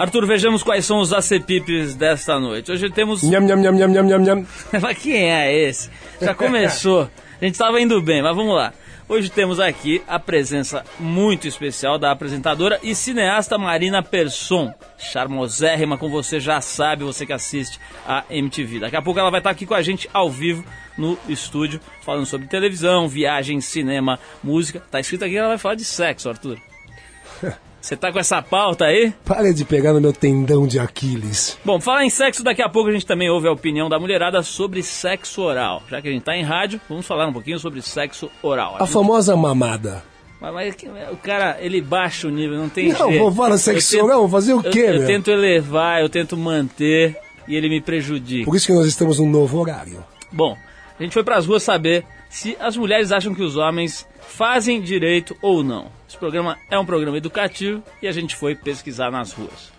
Arthur, vejamos quais são os acepipes desta noite. Hoje temos. Nham, nham, nham, nham, nham, nham, nham. mas quem é esse? Já começou. A gente estava indo bem, mas vamos lá. Hoje temos aqui a presença muito especial da apresentadora e cineasta Marina Persson. Charmosérrima, como você já sabe, você que assiste a MTV. Daqui a pouco ela vai estar aqui com a gente ao vivo no estúdio, falando sobre televisão, viagem, cinema, música. Tá escrito aqui que ela vai falar de sexo, Arthur. Você tá com essa pauta aí? Pare de pegar no meu tendão de Aquiles. Bom, falar em sexo, daqui a pouco a gente também ouve a opinião da mulherada sobre sexo oral. Já que a gente tá em rádio, vamos falar um pouquinho sobre sexo oral. A famosa mamada. Mas, mas o cara, ele baixa o nível, não tem Não, jeito. vou falar sexo Eu tento- oral, fazer o eu- quê, Eu, meu? tento elevar, eu tento manter e ele me prejudica. Por isso que nós estamos num novo horário. Bom, a gente foi pras ruas saber se as mulheres acham que os homens fazem direito ou não. Esse programa é um programa educativo e a gente foi pesquisar nas ruas.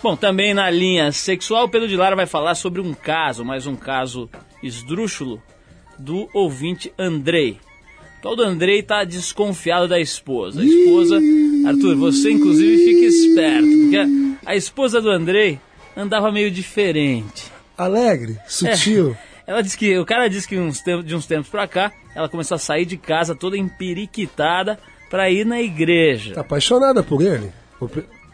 Bom, também na linha sexual, o Pedro de Lara vai falar sobre um caso, mais um caso esdrúxulo, do ouvinte Andrei. O tal do Andrei tá desconfiado da esposa. A esposa, Arthur, você inclusive fica esperto, porque a esposa do Andrei andava meio diferente. Alegre, sutil. Ela disse que o cara disse que uns tempos- de uns tempos pra cá, ela começou a sair de casa toda empiriquitada pra ir na igreja. Tá apaixonada por ele?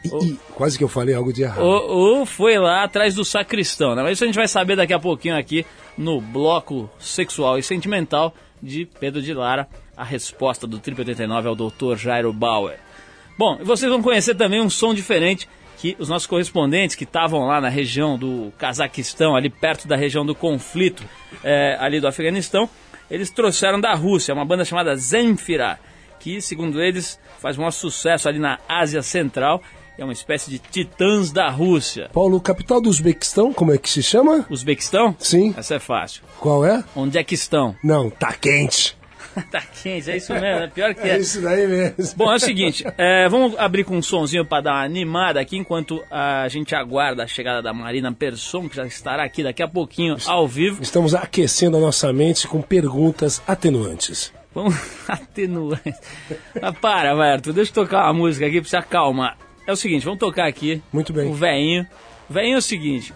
Ih, ih, quase que eu falei algo de errado. Ou, ou foi lá atrás do sacristão, né? Mas isso a gente vai saber daqui a pouquinho aqui no bloco sexual e sentimental de Pedro de Lara. A resposta do Triple 89 ao Dr. Jairo Bauer. Bom, e vocês vão conhecer também um som diferente que os nossos correspondentes que estavam lá na região do Cazaquistão, ali perto da região do conflito, é, ali do Afeganistão, eles trouxeram da Rússia, uma banda chamada Zenfira, que, segundo eles, faz um maior sucesso ali na Ásia Central. É uma espécie de titãs da Rússia. Paulo, capital do Uzbequistão, como é que se chama? Uzbequistão? Sim. Essa é fácil. Qual é? Onde é que estão? Não, tá quente. tá quente, é isso mesmo, é pior que É é. isso daí mesmo. Bom, é o seguinte, é, vamos abrir com um sonzinho para dar uma animada aqui, enquanto a gente aguarda a chegada da Marina Persson, que já estará aqui daqui a pouquinho ao vivo. Estamos aquecendo a nossa mente com perguntas atenuantes. Vamos atenuar. Ah, para, vai, Arthur, deixa eu tocar uma música aqui pra você acalmar. É o seguinte, vamos tocar aqui Muito bem. o veinho. O veinho é o seguinte,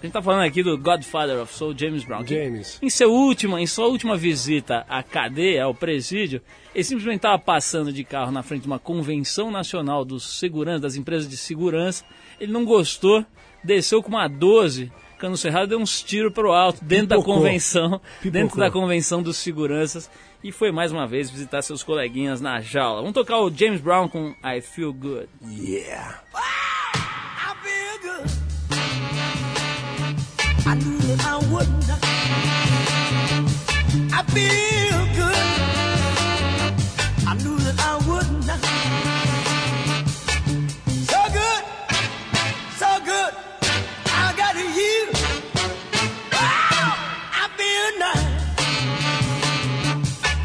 a gente tá falando aqui do Godfather of Soul, James Brown. James. Em, seu última, em sua última visita à cadeia, ao presídio, ele simplesmente estava passando de carro na frente de uma convenção nacional dos seguranças, das empresas de segurança. Ele não gostou, desceu com uma 12, cano cerrado, deu uns tiros pro alto dentro da Pipocou. convenção, Pipocou. dentro da convenção dos seguranças e foi mais uma vez visitar seus coleguinhas na jaula. Vamos tocar o James Brown com I Feel Good. Yeah. I feel good. I knew that I wouldn't. I feel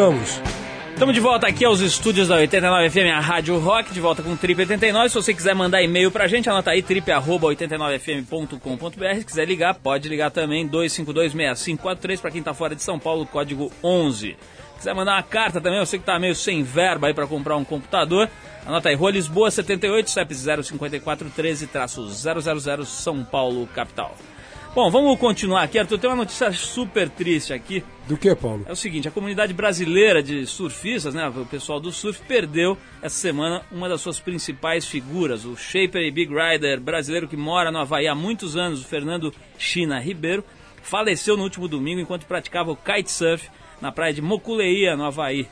Voltamos. Estamos de volta aqui aos estúdios da 89 FM, a Rádio Rock, de volta com o Trip 89. Se você quiser mandar e-mail pra gente, anota aí trip@89fm.com.br. Se quiser ligar, pode ligar também 2526543 para quem tá fora de São Paulo, código 11. Quiser mandar uma carta também, eu sei que tá meio sem verba aí para comprar um computador. Anota aí, Rua Lisboa 78, CEP 05413-000 São Paulo, capital. Bom, vamos continuar aqui, Arthur. Tem uma notícia super triste aqui. Do que, Paulo? É o seguinte, a comunidade brasileira de surfistas, né, o pessoal do surf, perdeu essa semana uma das suas principais figuras, o shaper e big rider brasileiro que mora no Havaí há muitos anos, o Fernando China Ribeiro, faleceu no último domingo enquanto praticava o kitesurf na praia de Mokuleia, no Havaí.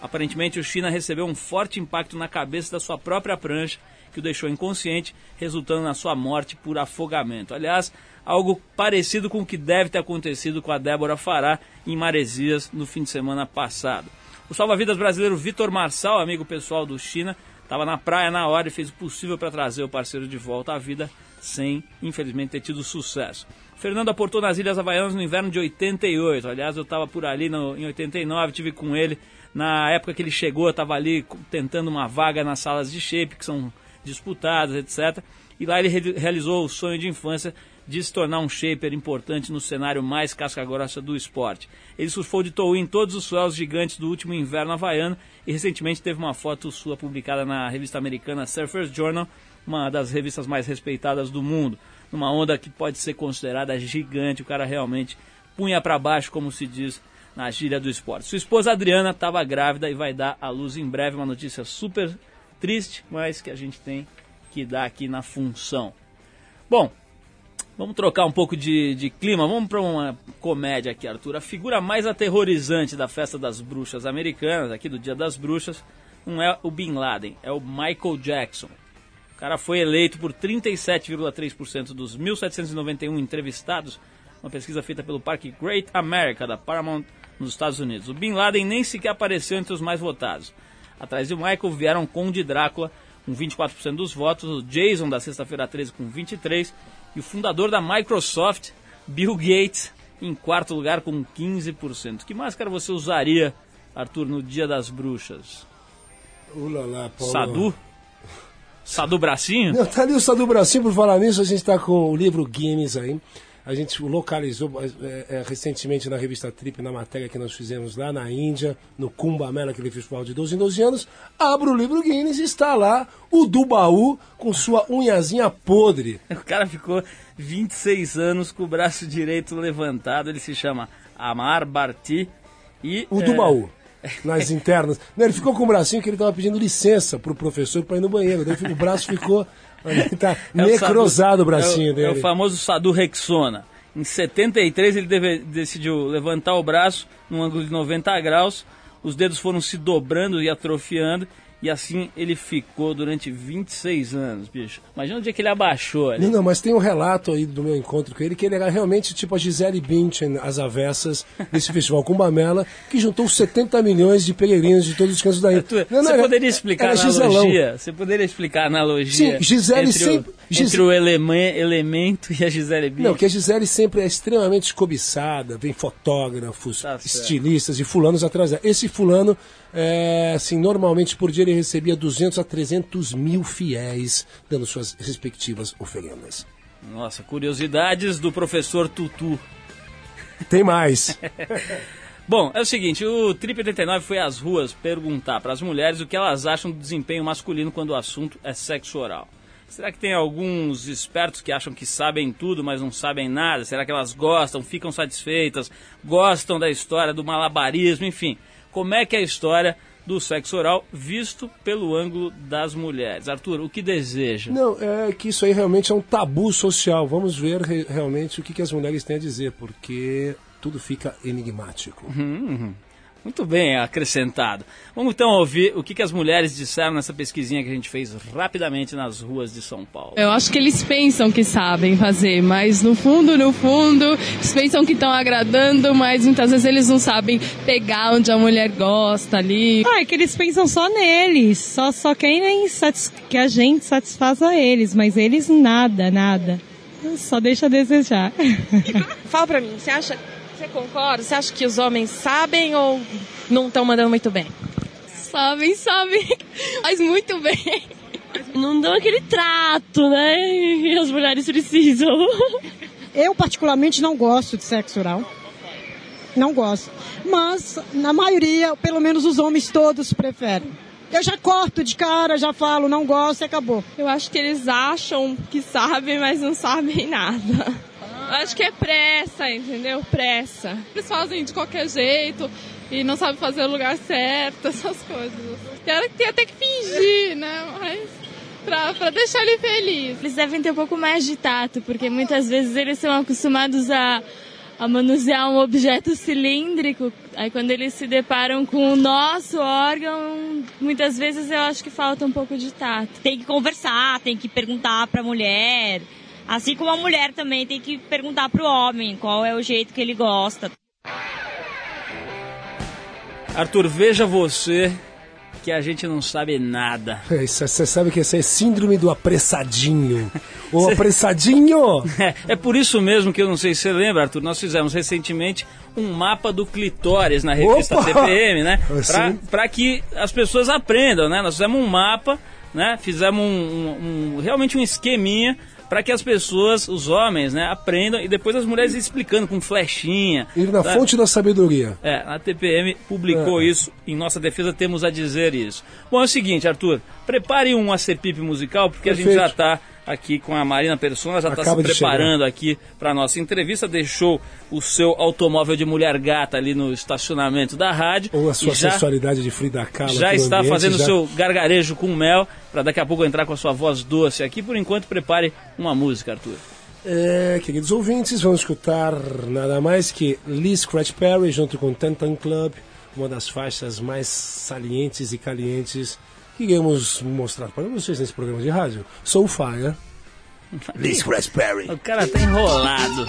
Aparentemente, o China recebeu um forte impacto na cabeça da sua própria prancha, que o deixou inconsciente, resultando na sua morte por afogamento. Aliás, algo parecido com o que deve ter acontecido com a Débora Fará em Maresias no fim de semana passado. O salva-vidas brasileiro Vitor Marçal, amigo pessoal do China, estava na praia na hora e fez o possível para trazer o parceiro de volta à vida, sem, infelizmente, ter tido sucesso. Fernando aportou nas Ilhas Havaianas no inverno de 88. Aliás, eu estava por ali no, em 89, tive com ele. Na época que ele chegou, eu estava ali tentando uma vaga nas salas de shape, que são disputadas, etc. E lá ele re- realizou o sonho de infância de se tornar um shaper importante no cenário mais casca-grossa do esporte. Ele surfou de tow em todos os swells gigantes do último inverno havaiano e recentemente teve uma foto sua publicada na revista americana Surfers Journal, uma das revistas mais respeitadas do mundo. Numa onda que pode ser considerada gigante, o cara realmente punha para baixo, como se diz na gíria do esporte. Sua esposa Adriana estava grávida e vai dar à luz em breve uma notícia super triste, mas que a gente tem que dar aqui na função. Bom, vamos trocar um pouco de, de clima, vamos para uma comédia aqui, Arthur. A figura mais aterrorizante da festa das bruxas americanas, aqui do Dia das Bruxas, não é o Bin Laden, é o Michael Jackson. O cara foi eleito por 37,3% dos 1.791 entrevistados, uma pesquisa feita pelo Parque Great America da Paramount nos Estados Unidos. O Bin Laden nem sequer apareceu entre os mais votados. Atrás de Michael vieram Conde Drácula com 24% dos votos, o Jason da Sexta-feira 13 com 23% e o fundador da Microsoft, Bill Gates, em quarto lugar com 15%. Que máscara você usaria, Arthur, no Dia das Bruxas? Ulala, Paulo. Sadu? Sadu Bracinho? Não, tá ali o Sadu Bracinho, por falar nisso, a gente está com o livro Guinness aí. A gente localizou é, é, recentemente na revista Trip, na matéria que nós fizemos lá na Índia, no Kumbh Mela, aquele festival de 12 em 12 anos. Abre o livro Guinness e está lá o do baú com sua unhazinha podre. O cara ficou 26 anos com o braço direito levantado. Ele se chama Amar Bharti. E, O é, do baú. Nas internas. Não, ele ficou com o bracinho que ele estava pedindo licença pro professor para ir no banheiro. Daí o braço ficou. Tá é o necrosado Sadu- o bracinho é o, dele. É o famoso Sadu Rexona. Em 73 ele deve- decidiu levantar o braço num ângulo de 90 graus. Os dedos foram se dobrando e atrofiando. E assim ele ficou durante 26 anos, bicho. Imagina o dia que ele abaixou ali. Não, não, mas tem um relato aí do meu encontro com ele que ele era realmente tipo a Gisele Bündchen, as avessas desse festival Cumbamela, que juntou 70 milhões de peregrinos de todos os cantos da ilha. Arthur, Não, não, você era- poderia explicar a era Giselão. analogia? Você poderia explicar a analogia Sim, Gisele entre, sempre- o, Gis- entre o eleme- elemento e a Gisele Bündchen? Não, que a Gisele sempre é extremamente cobiçada, vem fotógrafos, Tá estilistas e fulanos atrás dela. Esse fulano, é, assim, normalmente por dia ele recebia 200 a 300 mil fiéis, dando suas respectivas oferendas. Nossa, curiosidades do professor Tutu. Tem mais. Bom, é o seguinte, o Trip 89 foi às ruas perguntar para as mulheres o que elas acham do desempenho masculino quando o assunto é sexo oral. Será que tem alguns espertos que acham que sabem tudo, mas não sabem nada? Será que elas gostam, ficam satisfeitas, gostam da história do malabarismo, enfim? Como é que é a história do sexo oral visto pelo ângulo das mulheres. Arthur, o que deseja? Não, é que isso aí realmente é um tabu social. Vamos ver re- realmente o que, que as mulheres têm a dizer, porque tudo fica enigmático. Muito bem acrescentado. Vamos então ouvir o que, que as mulheres disseram nessa pesquisinha que a gente fez rapidamente nas ruas de São Paulo. Eu acho que eles pensam que sabem fazer, mas no fundo, no fundo, eles pensam que estão agradando, mas muitas vezes eles não sabem pegar onde a mulher gosta ali. Ah, é que eles pensam só neles, só, só querem que a gente satisfaça eles, mas eles nada, nada. Só deixa a desejar. Fala pra mim, você acha, você concorda? Você acha que os homens sabem ou não estão mandando muito bem? Sabem, sabem, mas muito bem. Não dão aquele trato, né? Que as mulheres precisam. Eu, particularmente, não gosto de sexo oral. Não gosto. Mas, na maioria, pelo menos os homens todos preferem. Eu já corto de cara, já falo, não gosto e acabou. Eu acho que eles acham que sabem, mas não sabem nada. Eu acho que é pressa, entendeu? Pressa. Eles fazem de qualquer jeito e não sabem fazer o lugar certo, essas coisas. Tem, tem até que fingir, né? Mas pra, pra deixar ele feliz. Eles devem ter um pouco mais de tato, porque muitas vezes eles são acostumados a, a manusear um objeto cilíndrico. Aí quando eles se deparam com o nosso órgão, muitas vezes eu acho que falta um pouco de tato. Tem que conversar, tem que perguntar pra mulher. Assim como a mulher também tem que perguntar pro homem qual é o jeito que ele gosta. Arthur, veja você que a gente não sabe nada. É, isso- Você sabe que essa é síndrome do apressadinho. O apressadinho! É, é por isso mesmo que eu não sei se você lembra, Arthur, nós fizemos recentemente um mapa do clitóris na revista Opa! TPM, né? Pra, Sim. pra que as pessoas aprendam, né? Nós fizemos um mapa, né? Fizemos um, um- um- realmente um esqueminha para que as pessoas, os homens, né, aprendam e depois as mulheres explicando com flechinha. Ir na tá? fonte da sabedoria. É, a TPM publicou É. isso, em nossa defesa temos a dizer isso. Bom, é o seguinte, Arthur, prepare um acerpipe musical, porque a gente Perfeito. já está aqui com a Marina Persona, já está se preparando aqui para nossa entrevista, deixou o seu automóvel de mulher gata ali no estacionamento da rádio. Ou a sua já, sensualidade de Frida Kahlo. já está ambiente, fazendo o já- seu gargarejo com mel, para daqui a pouco entrar com a sua voz doce aqui. Por enquanto, prepare uma música, Arthur. É, queridos ouvintes, vamos escutar nada mais que Lee Scratch Perry junto com Tantan Club, uma das faixas mais salientes e calientes iremos mostrar para vocês nesse programa de rádio. Soul Fire. Lee Scratch Perry. O cara tá enrolado.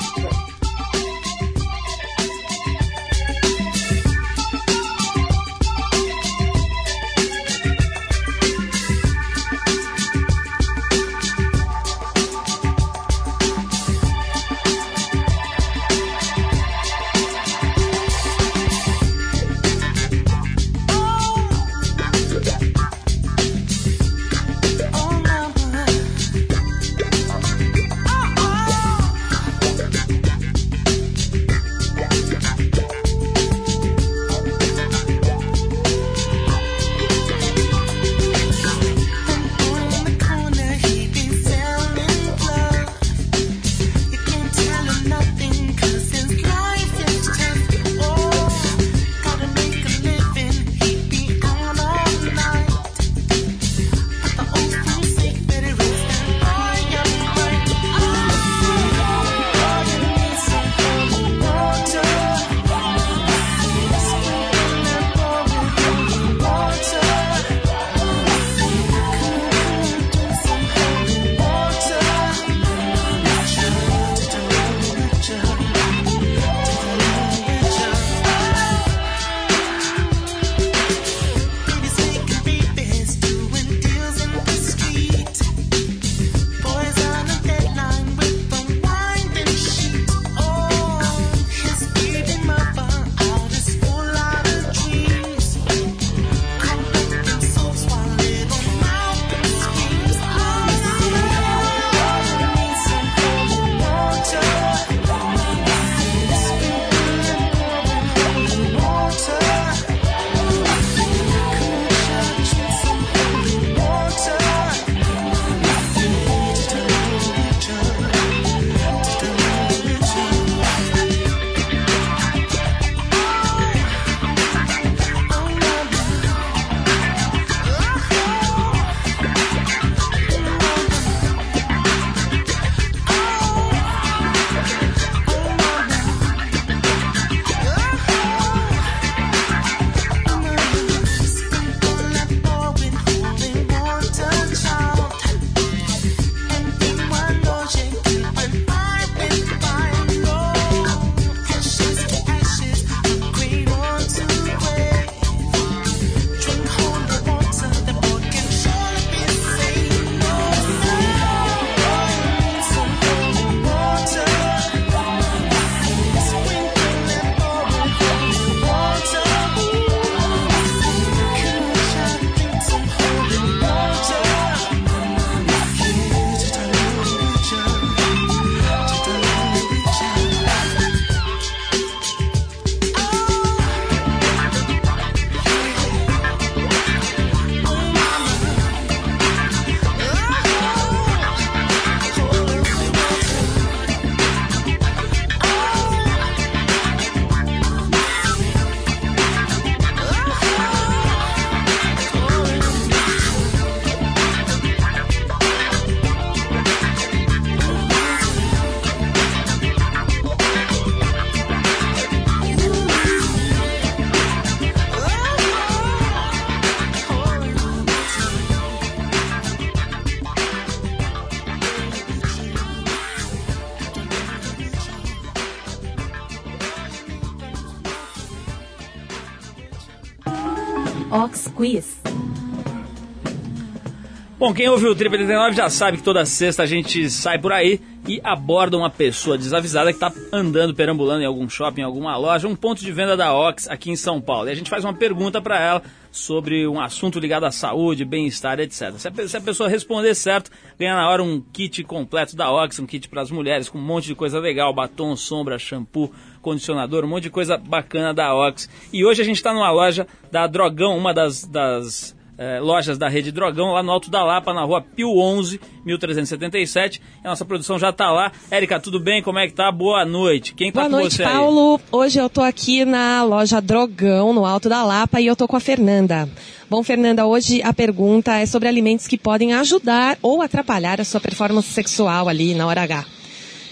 Bom, quem ouviu o Trip 89 já sabe que toda sexta a gente sai por aí e aborda uma pessoa desavisada que está andando, perambulando em algum shopping, em alguma loja, um ponto de venda da Ox aqui em São Paulo. E a gente faz uma pergunta para ela sobre um assunto ligado à saúde, bem-estar, etc. Se a, se a pessoa responder certo, ganha na hora um kit completo da Ox, um kit para as mulheres com um monte de coisa legal, batom, sombra, shampoo, condicionador, um monte de coisa bacana da Ox. E hoje a gente está numa loja da Drogão, uma das, das eh, lojas da rede Drogão, lá no Alto da Lapa, na rua Pio 11, 1377. E a nossa produção já está lá. Érica, tudo bem? Como é que tá? Boa noite. Quem tá Boa com noite, você aí? Paulo. Hoje eu tô aqui na loja Drogão, no Alto da Lapa, e eu tô com a Fernanda. Bom, Fernanda, hoje a pergunta é sobre alimentos que podem ajudar ou atrapalhar a sua performance sexual ali na hora H.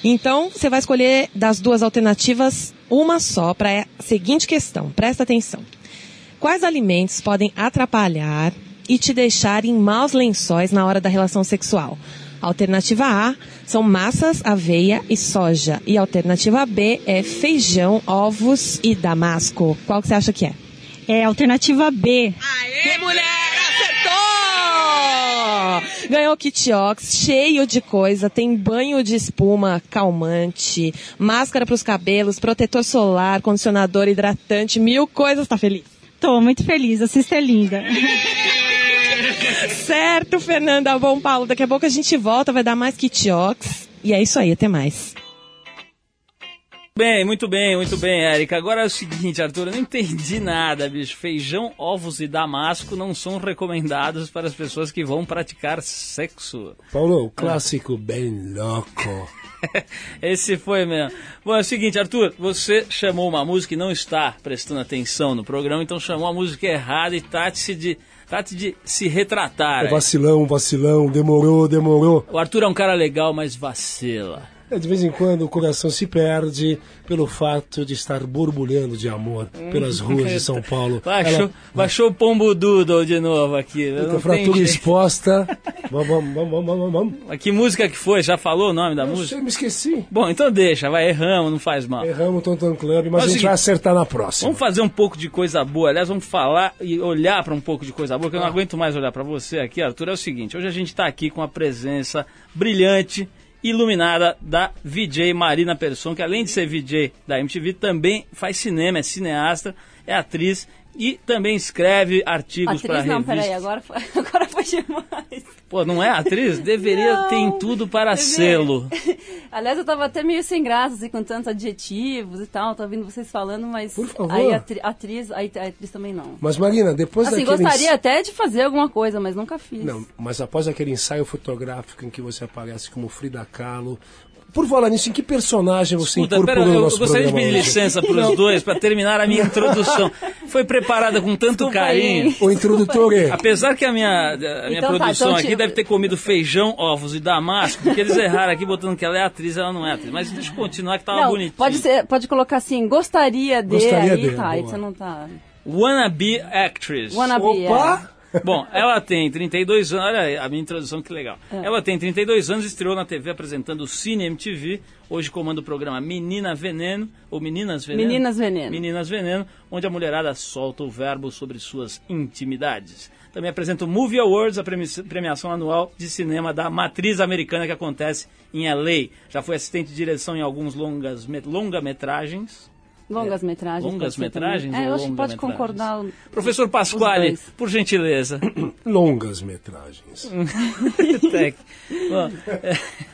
Então, você vai escolher das duas alternativas uma só para a seguinte questão. Presta atenção. Quais alimentos podem atrapalhar e te deixar em maus lençóis na hora da relação sexual? Alternativa A são massas, aveia e soja. E alternativa B é feijão, ovos e damasco. Qual que você acha que é? É alternativa B. Aê, mulher! Acertou! Ganhou kit Ox, cheio de coisa. Tem banho de espuma calmante, máscara para os cabelos, protetor solar, condicionador, hidratante, mil coisas. Tá feliz? Tô muito feliz, a Cista é linda. Certo, Fernanda. Bom, Paulo, daqui a pouco a gente volta, vai dar mais kit Ox. E é isso aí, até mais. Bem, muito bem, muito bem, Érica. Agora é o seguinte, Arthur, eu não entendi nada, bicho. Feijão, ovos e damasco não são recomendados para as pessoas que vão praticar sexo. Paulo, o clássico bem louco. Esse foi mesmo. Bom, é o seguinte, Arthur, você chamou uma música e não está prestando atenção no programa, então chamou a música errada e trate-se de, trate de se retratar. É vacilão, vacilão, demorou, demorou. O Arthur é um cara legal, mas vacila. É, de vez em quando o coração se perde pelo fato de estar borbulhando de amor pelas ruas de São Paulo. Baixou, Ela- baixou o pombo doodle de novo aqui. Tem fratura exposta. Vamos, vamos, vamos, vamos, Que música que foi? Já falou o nome da Não música? sei, me esqueci. Bom, então deixa, vai, erramos, não faz mal. Erramos o Tonton Club, mas Mas a é gente seguinte, vai acertar na próxima. Vamos fazer um pouco de coisa boa. Aliás, vamos falar e olhar para um pouco de coisa boa, que eu não aguento mais olhar para você aqui, Arthur. É o seguinte: hoje a gente está aqui com a presença brilhante, iluminada da VJ Marina Persson, que além de ser VJ da MTV, também faz cinema, é cineasta, é atriz e também escreve artigos para Atriz não, revistas. peraí, agora foi, agora foi demais. Pô, não é atriz? Deveria Não, ter tudo para deveria. selo. Aliás, eu tava até meio sem graça, assim, com tantos adjetivos e tal, tô ouvindo vocês falando, mas Por favor. aí atri- atriz, aí a atriz também não. Mas Marina, depois Assim, daquele... gostaria até de fazer alguma coisa, mas nunca fiz. Não, mas após aquele ensaio fotográfico em que você aparece como Frida Kahlo... Por falar nisso, em que personagem você Escuta, incorporou pera, no eu nosso gostaria de pedir hoje? licença para os dois para terminar a minha introdução. Foi preparada com tanto Desculpa carinho. aí. O introdutor é... Apesar que a minha, a minha Então tá, produção então aqui te- deve ter comido feijão, ovos e damasco, porque eles erraram aqui botando que ela é atriz, ela não é atriz. Mas deixa eu continuar que tava Não, bonitinho. pode, ser, pode colocar assim, gostaria de, Gostaria aí de, tá, aí você não tá... Wannabe actress. Wannabe, Opa! Bom, ela tem 32 anos, olha a minha introdução que legal. É. Ela tem 32 anos, estreou na TV apresentando o Cine MTV, hoje comanda o programa Menina Veneno, ou Meninas Veneno? Meninas Veneno. Meninas Veneno, onde a mulherada solta o verbo sobre suas intimidades. Também apresenta o Movie Awards, a premi- premiação anual de cinema da matriz americana que acontece em LA. Já foi assistente de direção em alguns longas, met- longa-metragens. Longas metragens. Longas metragens. É, eu acho que pode concordar. o- Professor Pasquale, Os dois. por gentileza. Longas metragens. Tec. Bom,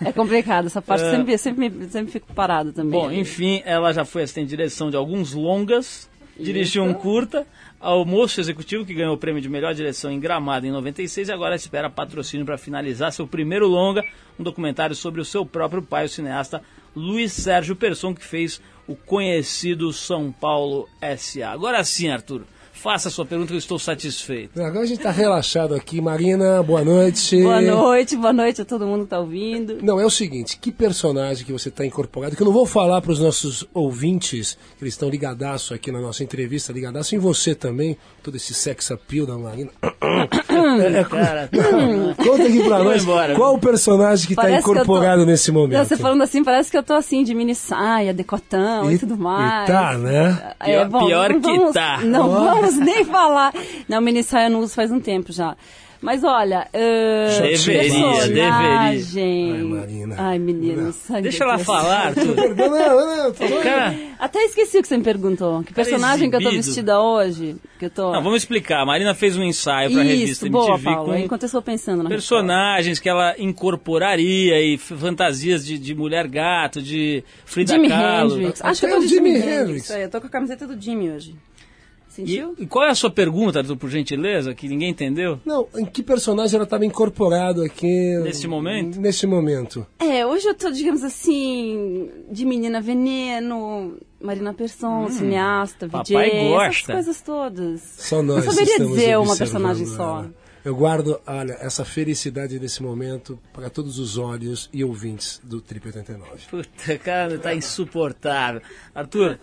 É complicado, essa parte sempre, sempre, me- sempre fico parado também. Bom, enfim, ela já foi assistente de direção de alguns longas, dirigiu um curta, Almoço Executivo, que ganhou o prêmio de melhor direção em Gramado em 96 e agora espera patrocínio para finalizar seu primeiro longa, um documentário sobre o seu próprio pai, o cineasta Luiz Sérgio Persson, que fez o conhecido São Paulo S.A. Agora sim, Arthur, faça a sua pergunta que eu estou satisfeito. Agora a gente tá relaxado aqui. Marina, boa noite. Boa noite, boa noite a todo mundo que tá ouvindo. Não, é o seguinte, que personagem que você está incorporado, que eu não vou falar para os nossos ouvintes, que eles estão ligadaço aqui na nossa entrevista, ligadaço em você também, todo esse sex appeal da Marina. É, Cara, Conta aqui pra nós embora. qual o personagem que tá Parece que eu tô- incorporado nesse momento. Você falando assim, parece que eu tô assim, de mini saia, decotão e, tudo mais. E tá, né? Pior- pior não que vamos- tá. Não vamos nem falar. Não, mini saia eu não uso faz um tempo já. Mas olha, uh, Deveria, personagem... Ai, Marina. Ai, meninos. ai, Deixa ela falar, Arthur. Não, não, não, Cara, Até esqueci o que você me perguntou. Que personagem que eu tô vestida hoje? Que eu tô... não, vamos explicar. A Marina fez um ensaio pra revista Isso, boa, MTV Paulo. com Enquanto eu estou pensando na personagens que ela incorporaria e fantasias de, de mulher gato, de Frida Jimi Kahlo. Hendrix. Até Acho que eu tô o de Jimi Jimi Hendrix. Hendrix. É, eu tô com a camiseta do Jimmy hoje. E, Sentiu? e qual é a sua pergunta, Arthur, por gentileza, que ninguém entendeu? Não, em que personagem ela estava incorporado aqui? Nesse momento? Nesse momento. É, hoje eu tô, digamos assim, de menina veneno, Marina Persson, cineasta, VJ, Hum. essas coisas todas. Só nós Não saberia dizer uma personagem só. ela. Eu guardo, olha, essa felicidade desse momento para todos os olhos e ouvintes do Trip 89. Puta, cara, tá insuportável. Arthur,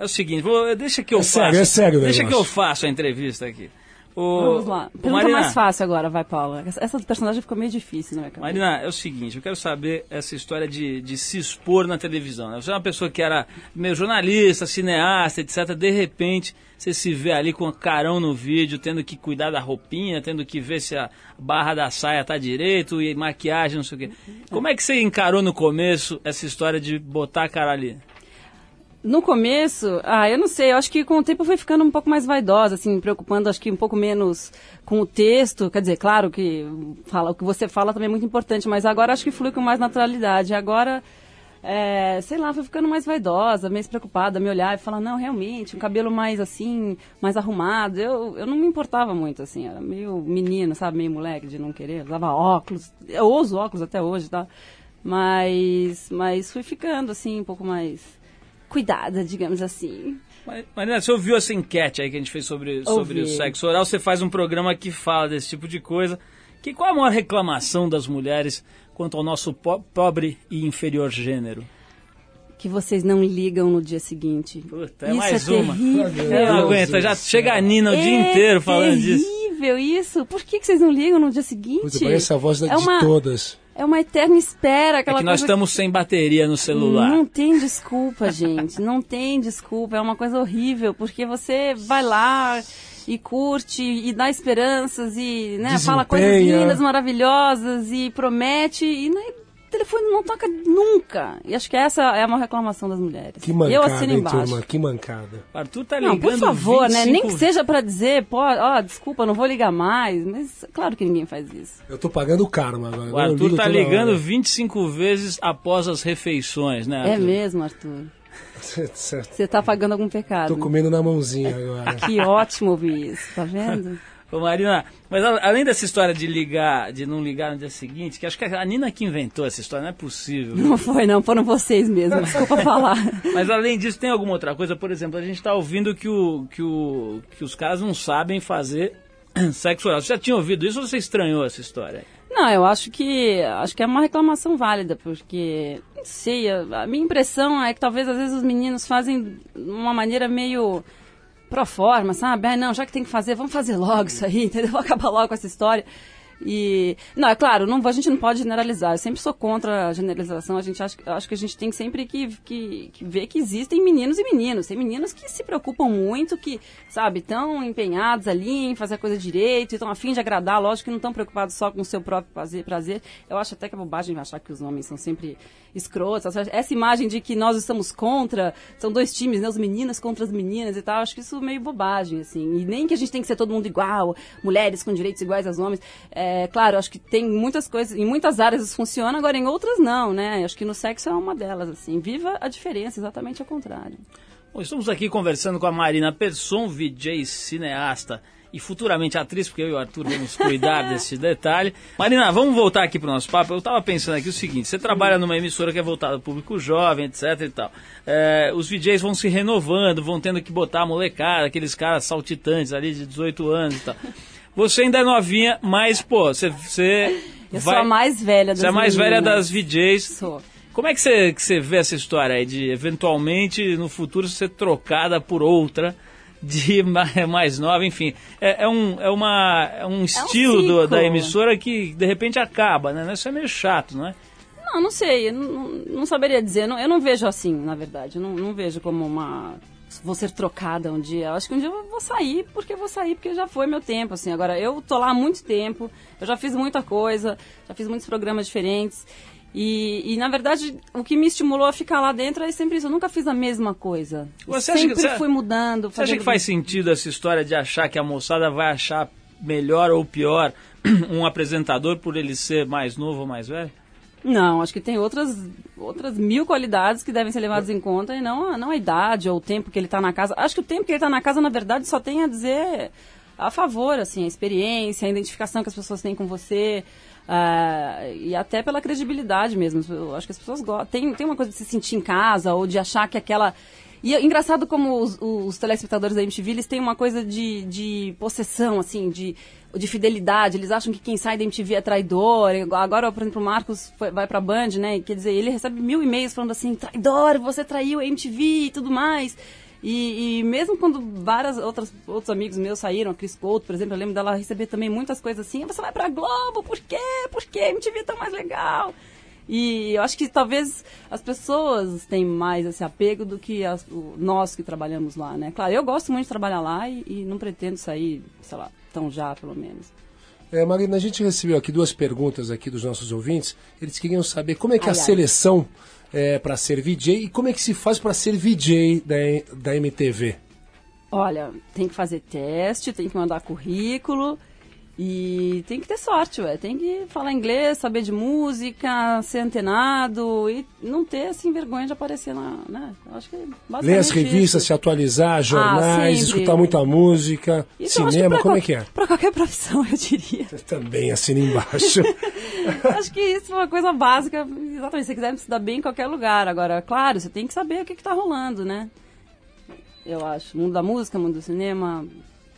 é o seguinte, vou- deixa que eu É faça. sério, é sério Deixa que eu faça a entrevista aqui. O, Vamos lá. Pergunta Marina, mais fácil agora, vai, Paula. Essa, do personagem ficou meio difícil na minha cabeça. Marina, é o seguinte, eu quero saber essa história de, de se expor na televisão. né? Você é uma pessoa que era meio jornalista, cineasta, etc. De repente, você se vê ali com carão no vídeo, tendo que cuidar da roupinha, tendo que ver se a barra da saia tá direito e maquiagem, não sei o quê. Como é que você encarou no começo essa história de botar a cara ali? No começo, ah, eu não sei, eu acho que com o tempo eu fui ficando um pouco mais vaidosa, assim, preocupando, acho que um pouco menos com o texto. Quer dizer, claro que fala, o que você fala também é muito importante, mas agora acho que flui com mais naturalidade. Agora, é, sei lá, fui ficando mais vaidosa, meio preocupada, me olhar e falar, não, realmente, um cabelo mais assim, mais arrumado. Eu, eu não me importava muito, assim, era meio menino, sabe, meio moleque de não querer, usava óculos, eu uso óculos até hoje, tá? Mas, mas fui ficando, assim, um pouco mais cuidada, digamos assim. Mas, Marina, você ouviu essa enquete aí que a gente fez sobre, sobre o sexo oral? Você faz um programa que fala desse tipo de coisa. Que, qual a maior reclamação das mulheres quanto ao nosso po- pobre e inferior gênero? Que vocês não ligam no dia seguinte. Puta, é isso mais é uma. terrível. Eu não aguento, já chega a Nina o dia É inteiro falando disso. terrível isso. Por que, que vocês não ligam no dia seguinte? Puta, parece a voz da- é de uma, todas. É uma eterna espera. É Aquela que nós coisa estamos sem bateria no celular. Não tem desculpa, gente. Não tem desculpa. É uma coisa horrível, porque você vai lá e curte e dá esperanças e né, fala coisas lindas, maravilhosas e promete e né, telefone não toca nunca. E acho que essa é uma reclamação das mulheres. Que Eu mancada, assino hein, embaixo. turma? Que mancada. Arthur tá Não, ligando por favor, né? 25 Nem que seja pra dizer, pô, ó, desculpa, não vou ligar mais. Mas claro que ninguém faz isso. Eu tô pagando karma agora. O eu Arthur tá ligando hora. 25 vezes após as refeições, né? É Arthur? mesmo, Arthur. Você tá pagando algum pecado. Tô comendo na mãozinha agora. Que ótimo ouvir isso, tá vendo? Ô Marina, mas além dessa história de ligar, de não ligar no dia seguinte, que acho que a Nina que inventou essa história, não é possível. Não foi, não, foram vocês mesmo, desculpa falar. Mas além disso, tem alguma outra coisa? Por exemplo, a gente está ouvindo que, o, que, o, que os caras não sabem fazer sexo oral. Você já tinha ouvido isso ou você estranhou essa história? Não, eu acho que acho que é uma reclamação válida, porque não sei, a, a minha impressão é que talvez às vezes os meninos fazem de uma maneira meio pro forma, sabe? Ah, não, já que tem que fazer, vamos fazer logo isso aí, entendeu? Vamos acabar logo com essa história. E, não, é claro, não, a gente não pode generalizar. Eu sempre sou contra a generalização. A gente acha, eu acho que a gente tem sempre que, que, que ver que existem meninos e meninos. Tem meninos que se preocupam muito, que, sabe, estão empenhados ali em fazer a coisa direito, estão afim de agradar. Lógico que não estão preocupados só com o seu próprio prazer, prazer. Eu acho até que é bobagem achar que os homens são sempre escrotos. Essa imagem de que nós estamos contra, são dois times, né? Os meninos contra as meninas e tal. Acho que isso é meio bobagem, assim. E nem que a gente tem que ser todo mundo igual, mulheres com direitos iguais aos homens. É, claro, acho que tem muitas coisas, em muitas áreas isso funciona, agora em outras não, né? Acho que no sexo é uma delas, assim. Viva a diferença, exatamente ao contrário. Bom, estamos aqui conversando com a Marina Persson, VJ cineasta e futuramente atriz, porque eu e o Arthur vamos cuidar desse detalhe. Marina, vamos voltar aqui para o nosso papo. Eu estava pensando aqui o seguinte: você trabalha numa emissora que é voltada ao público jovem, etc e tal. É, os VJs vão se renovando, vão tendo que botar a molecada, aqueles caras saltitantes ali de 18 anos e tal. Você ainda é novinha, mas, pô, você. você Eu vai- sou a mais velha das Você é a mais velha das VJs. Sou. Como é que você, que você vê essa história aí de eventualmente no futuro ser trocada por outra de ma- mais nova, enfim. É, é um, é uma, é um estilo do- ciclo. da emissora que de repente acaba, né? Isso é meio chato, não é? Não, não sei, eu não, não- saberia dizer. Não- eu não vejo assim, na verdade. Eu não, não vejo como uma. Vou ser trocada um dia. Eu acho que um dia eu vou sair, porque eu vou sair, porque já foi meu tempo, assim. Agora, eu tô lá há muito tempo, eu já fiz muita coisa, já fiz muitos programas diferentes. E, e, na verdade, o que me estimulou a ficar lá dentro é sempre isso. Eu nunca fiz a mesma coisa. Você acha que- sempre você- fui mudando. Você acha que faz sentido essa história de achar que a moçada vai achar melhor ou pior um apresentador por ele ser mais novo ou mais velho? Não, acho que tem outras, outras mil qualidades que devem ser levadas em conta e não, a- não a idade ou o tempo que ele está na casa. Acho que o tempo que ele está na casa, na verdade, só tem a dizer a favor, assim, a experiência, a identificação que as pessoas têm com você. ah, e até pela credibilidade mesmo. Eu acho que as pessoas gostam. Tem, tem uma coisa de se sentir em casa ou de achar que aquela. E é engraçado como os, os telespectadores da MTV, eles têm uma coisa de, de possessão, assim, de, de fidelidade. Eles acham que quem sai da MTV é traidor. Agora, por exemplo, o Marcos foi- vai pra Band, né? Quer dizer, ele recebe mil e-mails falando assim, traidor, você traiu a MTV e tudo mais. E, e mesmo quando várias outras, outros amigos meus saíram, a Cris Couto, por exemplo, eu lembro dela receber também muitas coisas assim, você vai pra Globo, por quê? Por que a MTV é tão mais legal? E eu acho que talvez as pessoas têm mais esse apego do que as- o- nós que trabalhamos lá, né? Claro, eu gosto muito de trabalhar lá e, e não pretendo sair, sei lá, tão já, pelo menos. É, Marina, a gente recebeu aqui duas perguntas aqui dos nossos ouvintes. Eles queriam saber como é que Ai, a ai. seleção é, para ser VJ e como é que se faz para ser VJ da, da MTV. Olha, tem que fazer teste, tem que mandar currículo e tem que ter sorte, ué. Tem que falar inglês, saber de música, ser antenado e não ter, assim, vergonha de aparecer na... Né? Eu acho que é basicamente Ler as revistas, isso. se atualizar, jornais, sempre. escutar muita música, Isso eu acho cinema, como é que é? Pra qualquer profissão, eu diria. Também assina embaixo. Acho que isso é uma coisa básica. Exatamente, se você quiser se dar bem em qualquer lugar. Agora, claro, você tem que saber o que, que tá rolando, né? Eu acho. Mundo da música, mundo do cinema,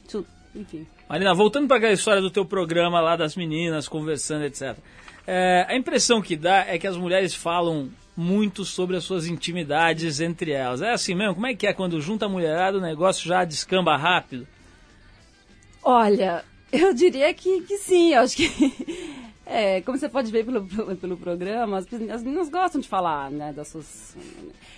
tudo, enfim. Marina, voltando para aquela história do teu programa lá das meninas conversando, etc. É, a impressão que dá é que as mulheres falam muito sobre as suas intimidades entre elas. É assim mesmo? Como é que é quando junta a mulherada o negócio já descamba rápido? Olha, eu diria que, que sim, eu acho que. É, como você pode ver pelo, pelo, programa, as, as meninas gostam de falar, né, das suas...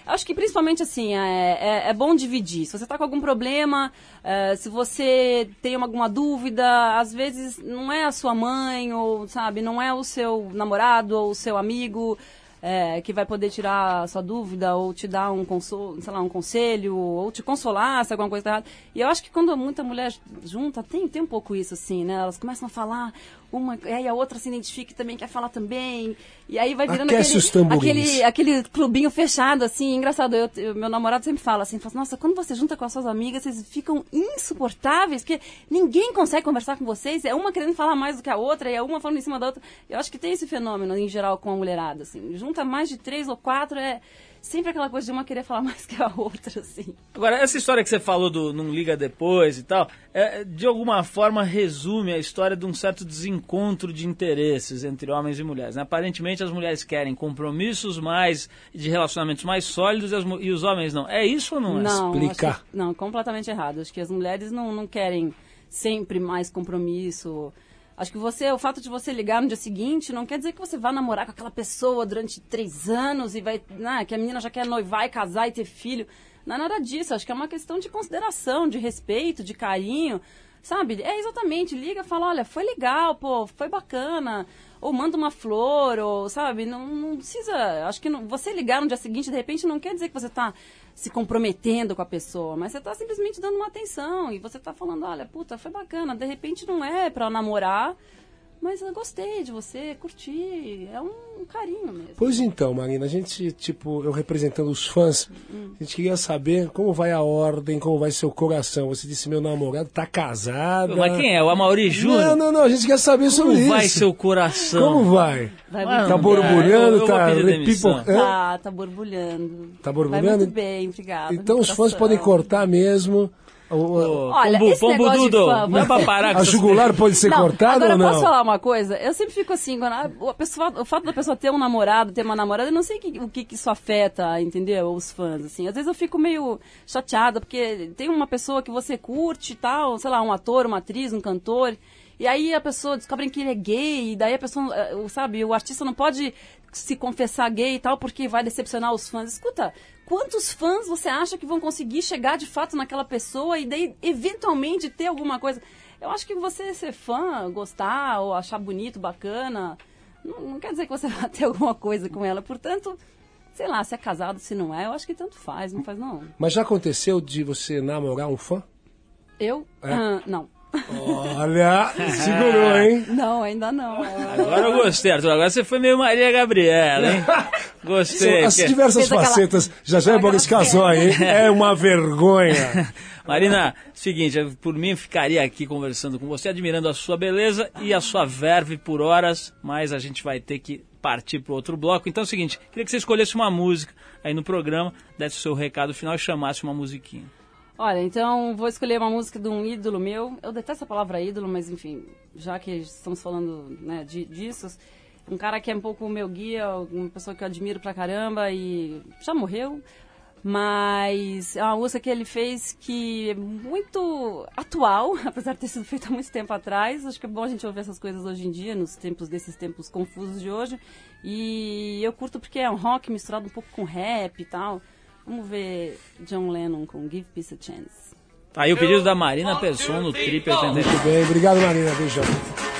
Acho que principalmente assim, é, é, é bom dividir. Se você está com algum problema, é, se você tem alguma dúvida, às vezes não é a sua mãe, ou, sabe, não é o seu namorado ou o seu amigo é, que vai poder tirar a sua dúvida ou te dar um, consolo, sei lá, um conselho ou te consolar se alguma coisa está errada. E eu acho que quando muita mulher junta, tem, tem um pouco isso, assim, né? Elas começam a falar, uma, e aí a outra se identifica e também quer falar também. E aí vai virando Aquece aquele, aquele, aquele clubinho fechado, assim, engraçado. Eu, eu- meu namorado sempre fala assim, fala, assim, nossa, quando você junta com as suas amigas, vocês ficam insuportáveis, porque ninguém consegue conversar com vocês, é uma querendo falar mais do que a outra, e é uma falando em cima da outra. Eu acho que tem esse fenômeno, em geral, com a mulherada, assim. Junta mais de três ou quatro, é sempre aquela coisa de uma querer falar mais que a outra, assim. Agora, essa história que você falou do não liga depois e tal, é, de alguma forma resume a história de um certo desencontro de interesses entre homens e mulheres. né? Aparentemente, as mulheres querem compromissos mais de relacionamentos mais sólidos e, as e os homens não. É isso ou não é? Não, Explicar. acho que- não, completamente errado. Acho que as mulheres não, não querem sempre mais compromisso. Acho que você, o fato de você ligar no dia seguinte não quer dizer que você vai namorar com aquela pessoa durante três anos e vai, né, que a menina já quer noivar e casar e ter filho. Não é nada disso. Acho que é uma questão de consideração, de respeito, de carinho. Sabe? É exatamente, liga, fala, olha, foi legal, pô, foi bacana. Ou manda uma flor, ou, sabe? Não, não precisa. Acho que não- você ligar no dia seguinte, de repente, não quer dizer que você está se comprometendo com a pessoa, mas você está simplesmente dando uma atenção e você está falando, olha, puta, foi bacana. De repente não é para namorar, mas eu gostei de você, curti. É um carinho mesmo. Pois então, Marina, a gente, tipo, eu representando os fãs, a gente queria saber como vai a ordem, como vai seu coração. Você disse, meu namorado tá casado. Mas quem é? O Amaury Não, Júnior? não, não, a gente quer saber sobre Como isso. vai seu coração? Como vai? Vai Ah, muito Tá não, borbulhando, eu- tá repipocando? Tá, tá borbulhando. Tá Vai borbulhando? muito bem, obrigada. Então os fãs podem cortar mesmo O- Olha, pombo, esse pombo negócio de fã, não é pra parar com A jugular pode ser não, cortada agora ou não? posso falar uma coisa? Eu sempre fico assim, quando a, pessoa, o fato da pessoa ter um namorado, ter uma namorada, eu não sei que- o que, que isso afeta, entendeu? Os fãs, assim. Às vezes eu fico meio chateada, porque tem uma pessoa que você curte e tal, sei lá, um ator, uma atriz, um cantor, e aí a pessoa descobre que ele é gay, e daí a pessoa, eh, sabe, o artista não pode se confessar gay e tal, porque vai decepcionar os fãs. Escuta, quantos fãs você acha que vão conseguir chegar de fato naquela pessoa e daí eventualmente ter alguma coisa? Eu acho que você ser fã, gostar ou achar bonito, bacana, não, não quer dizer que você vai ter alguma coisa com ela. Portanto, sei lá, se é casado, se não é, eu acho que tanto faz, não faz não. Mas já aconteceu de você namorar um fã? Eu? É? Ah, não. Olha, segurou, hein? Não, ainda não. Agora eu gostei, Arthur. Agora você foi meio Maria Gabriela, hein? Gostei. São as porque- diversas aquela- facetas. Já já é Boris Casoy, hein? É uma vergonha. Marina, seguinte, por mim eu ficaria aqui conversando com você, admirando a sua beleza e a sua verve por horas, mas a gente vai ter que partir para outro bloco. Então é o seguinte, queria que você escolhesse uma música aí no programa, desse o seu recado final e chamasse uma musiquinha. Olha, então vou escolher uma música de um ídolo meu. Eu detesto a palavra ídolo, mas enfim, já que estamos falando né, de, disso, um cara que é um pouco o meu guia, uma pessoa que eu admiro pra caramba e já morreu. Mas é uma música que ele fez que é muito atual, apesar de ter sido feita há muito tempo atrás. Acho que é bom a gente ouvir essas coisas hoje em dia, nos tempos desses tempos confusos de hoje. E eu curto porque é um rock misturado um pouco com rap e tal. Vamos ver John Lennon com Give Peace a Chance. Tá aí o pedido da Marina Pessoa no Trip 89. Muito bem, obrigado, Marina. Beijão.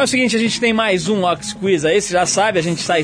Bom, é o seguinte, a gente tem mais um Ox Quiz aí, você já sabe, a gente sai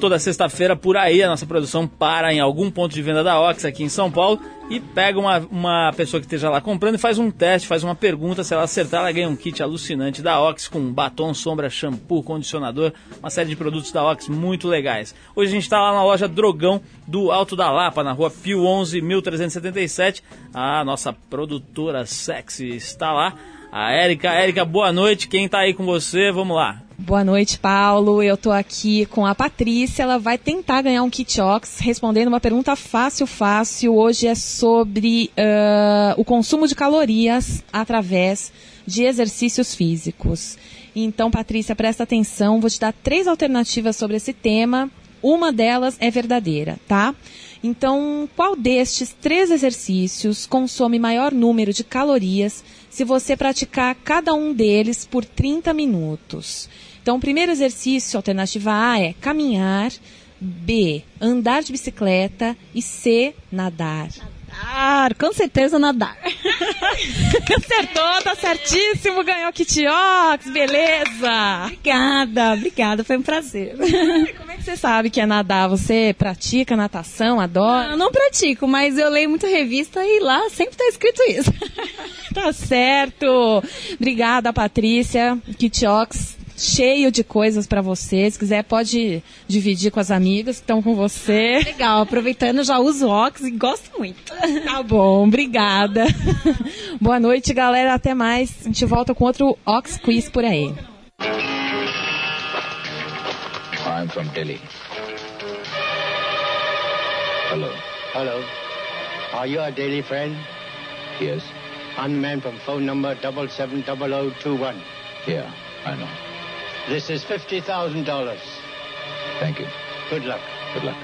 toda sexta-feira por aí, a nossa produção para em algum ponto de venda da Ox aqui em São Paulo e pega uma, uma pessoa que esteja lá comprando e faz um teste, faz uma pergunta, se ela acertar ela ganha um kit alucinante da Ox com batom, sombra, shampoo, condicionador, uma série de produtos da Ox muito legais. Hoje a gente está lá na loja Drogão do Alto da Lapa, na rua Pio 11, 1377, a nossa produtora sexy está lá. A Érica, Érica, boa noite. Quem tá aí com você? Vamos lá. Boa noite, Paulo. Eu tô aqui com a Patrícia. Ela vai tentar ganhar um kit Ox respondendo uma pergunta fácil, fácil. Hoje é sobre ah, o consumo de calorias através de exercícios físicos. Então, Patrícia, presta atenção. Vou te dar três alternativas sobre esse tema. Uma delas é verdadeira, tá? Então, qual destes três exercícios consome maior número de calorias se você praticar cada um deles por 30 minutos? Então, o primeiro exercício, alternativa A, é caminhar, B, andar de bicicleta e C, nadar. Nadar, com certeza nadar. Acertou, tá certíssimo, ganhou kit Ox, beleza! Obrigada, obrigada, foi um prazer. Como é que você sabe que é nadar? Você pratica natação, adora? Eu não pratico, mas eu leio muita revista e lá sempre tá escrito isso. Tá certo! Obrigada, Patrícia. Kit Ox cheio de coisas pra você. Se quiser, pode dividir com as amigas que estão com você. Legal, aproveitando, já uso Ox e gosto muito. Tá bom, obrigada. Boa noite, galera. Até mais. A gente volta com outro Ox Quiz por aí. I'm from Delhi. Hello. Hello. Are you a daily friend? Yes. I'm the man from phone number double seven double o two one. Yeah, I know. This is fifty thousand dollars. Thank you. Good luck. Good luck.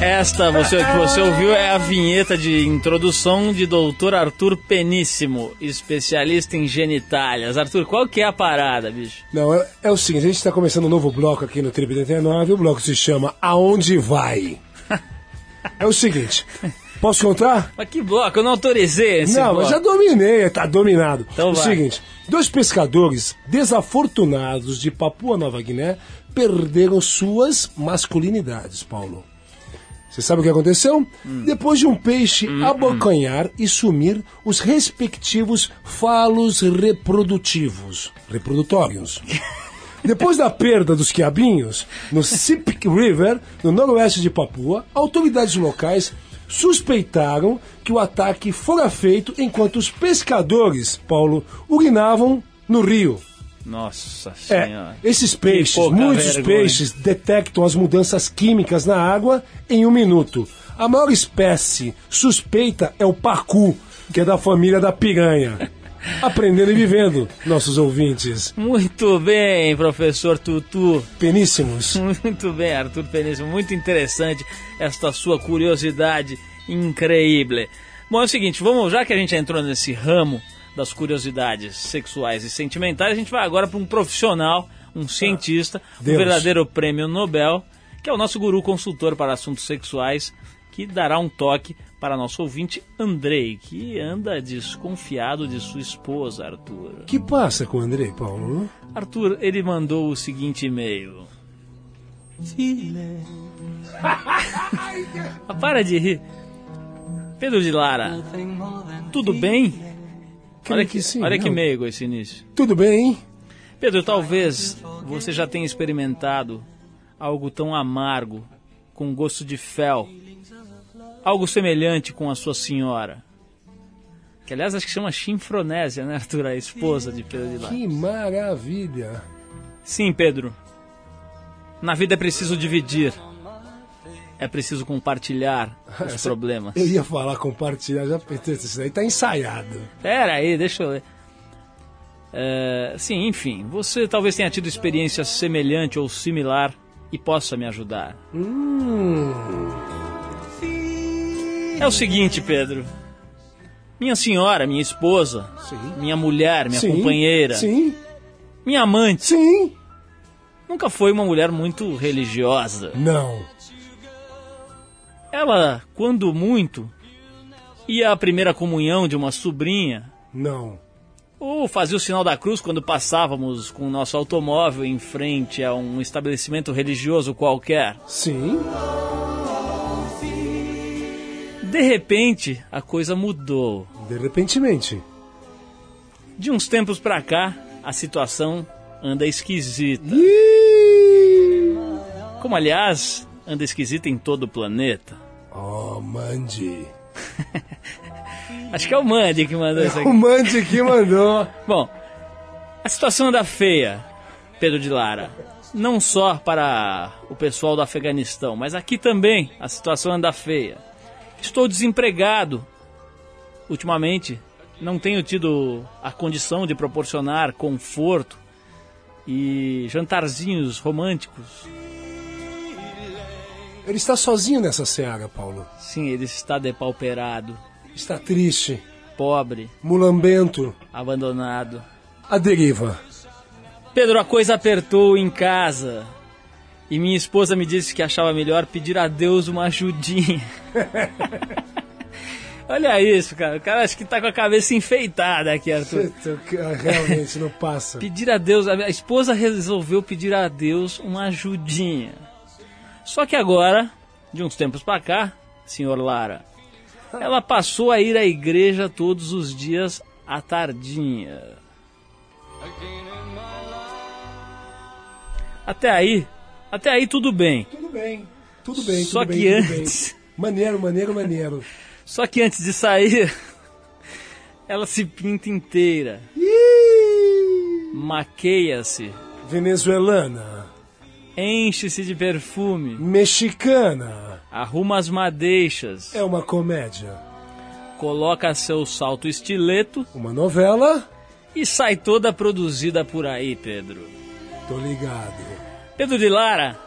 Esta você, que você ouviu é a vinheta de introdução de Dr. Arthur Peníssimo, especialista em genitálias. Arthur, qual que é a parada, bicho? Não, é, é o seguinte, a gente está começando um novo bloco aqui no Trip 89, o bloco se chama Aonde Vai? é o seguinte, posso contar? Mas que bloco? Eu não autorizei esse Não, bloco. mas já dominei, tá dominado. Então o vai. seguinte, dois pescadores desafortunados de Papua Nova Guiné perderam suas masculinidades, Paulo. Você sabe o que aconteceu? Hum. Depois de um peixe abocanhar e sumir os respectivos falos reprodutivos, reprodutórios. Depois da perda dos quiabinhos, no Sipik River, no noroeste de Papua, autoridades locais suspeitaram que o ataque fora feito enquanto os pescadores, Paulo, urinavam no rio. Nossa É, senhora. esses Que peixes, muitos vergonha. peixes detectam as mudanças químicas na água em um minuto. A maior espécie suspeita é o pacu, que é da família da piranha. Aprendendo e vivendo, nossos ouvintes. Muito bem, professor Tutu. Peníssimos. Muito bem, Arthur Peníssimo. Muito interessante esta sua curiosidade incrível. Bom, é o seguinte, vamos, já que a gente entrou nesse ramo das curiosidades sexuais e sentimentais, a gente vai agora para um profissional, um cientista, um Deus. verdadeiro prêmio Nobel, que é o nosso guru consultor para assuntos sexuais, que dará um toque para nosso ouvinte Andrei, que anda desconfiado de sua esposa, Arthur. O que passa com o Andrei, Paulo? Arthur, ele mandou o seguinte e-mail. Ah, Para de rir. Pedro de Lara, tudo bem? Olha que, que sim, olha que meigo esse início. Tudo bem, hein? Pedro, talvez você já tenha experimentado algo tão amargo, com gosto de fel. Algo semelhante com a sua senhora. Que aliás acho que chama chinfronésia, né, Arthur? A esposa de Pedro de Lara. Que maravilha. Sim, Pedro. Na vida é preciso dividir. É preciso compartilhar os Essa- problemas. Eu ia falar compartilhar, já pensei, isso aí tá ensaiado. Pera aí, deixa eu ler. É, sim, enfim, você talvez tenha tido experiência semelhante ou similar e possa me ajudar. Hum. É o seguinte, Pedro. Minha senhora, minha esposa, minha mulher, minha Sim, companheira, Sim. minha amante, Sim. nunca foi uma mulher muito religiosa. Não. Ela, quando muito, ia à primeira comunhão de uma sobrinha, Não. ou fazia o sinal da cruz quando passávamos com o nosso automóvel em frente a um estabelecimento religioso qualquer. Sim. De repente, a coisa mudou. De repentemente. De uns tempos pra cá, a situação anda esquisita. Como, aliás, anda esquisita em todo o planeta. Oh, Mandy. Acho que é o Mandy que mandou isso aqui. O Mandy que mandou. Bom, a situação anda feia, Pedro de Lara. Não só para o pessoal do Afeganistão, mas aqui também a situação anda feia. Estou desempregado. Ultimamente, não tenho tido a condição de proporcionar conforto e jantarzinhos românticos. Ele está sozinho nessa seara, Paulo. Sim, ele está depauperado, Está triste, pobre, mulambento, abandonado. a deriva. Pedro, a coisa apertou em casa. E minha esposa me disse que achava melhor pedir a Deus uma ajudinha. Olha isso, cara. O cara acho que tá com a cabeça enfeitada aqui, Arthur. Realmente não passa. Pedir a Deus, a esposa resolveu pedir a Deus uma ajudinha. Só que agora, de uns tempos pra cá, senhor Lara, ela passou a ir à igreja todos os dias à tardinha. Até aí, até aí tudo bem. Tudo bem. Tudo bem, Só tudo que bem, antes- bem. Maneiro, maneiro, maneiro. Só que antes de sair, ela se pinta inteira. Maqueia-se. Venezuelana. Enche-se de perfume. Mexicana. Arruma as madeixas. É uma comédia. Coloca seu salto estileto. Uma novela. E sai toda produzida por aí, Pedro. Tô ligado. Pedro de Lara,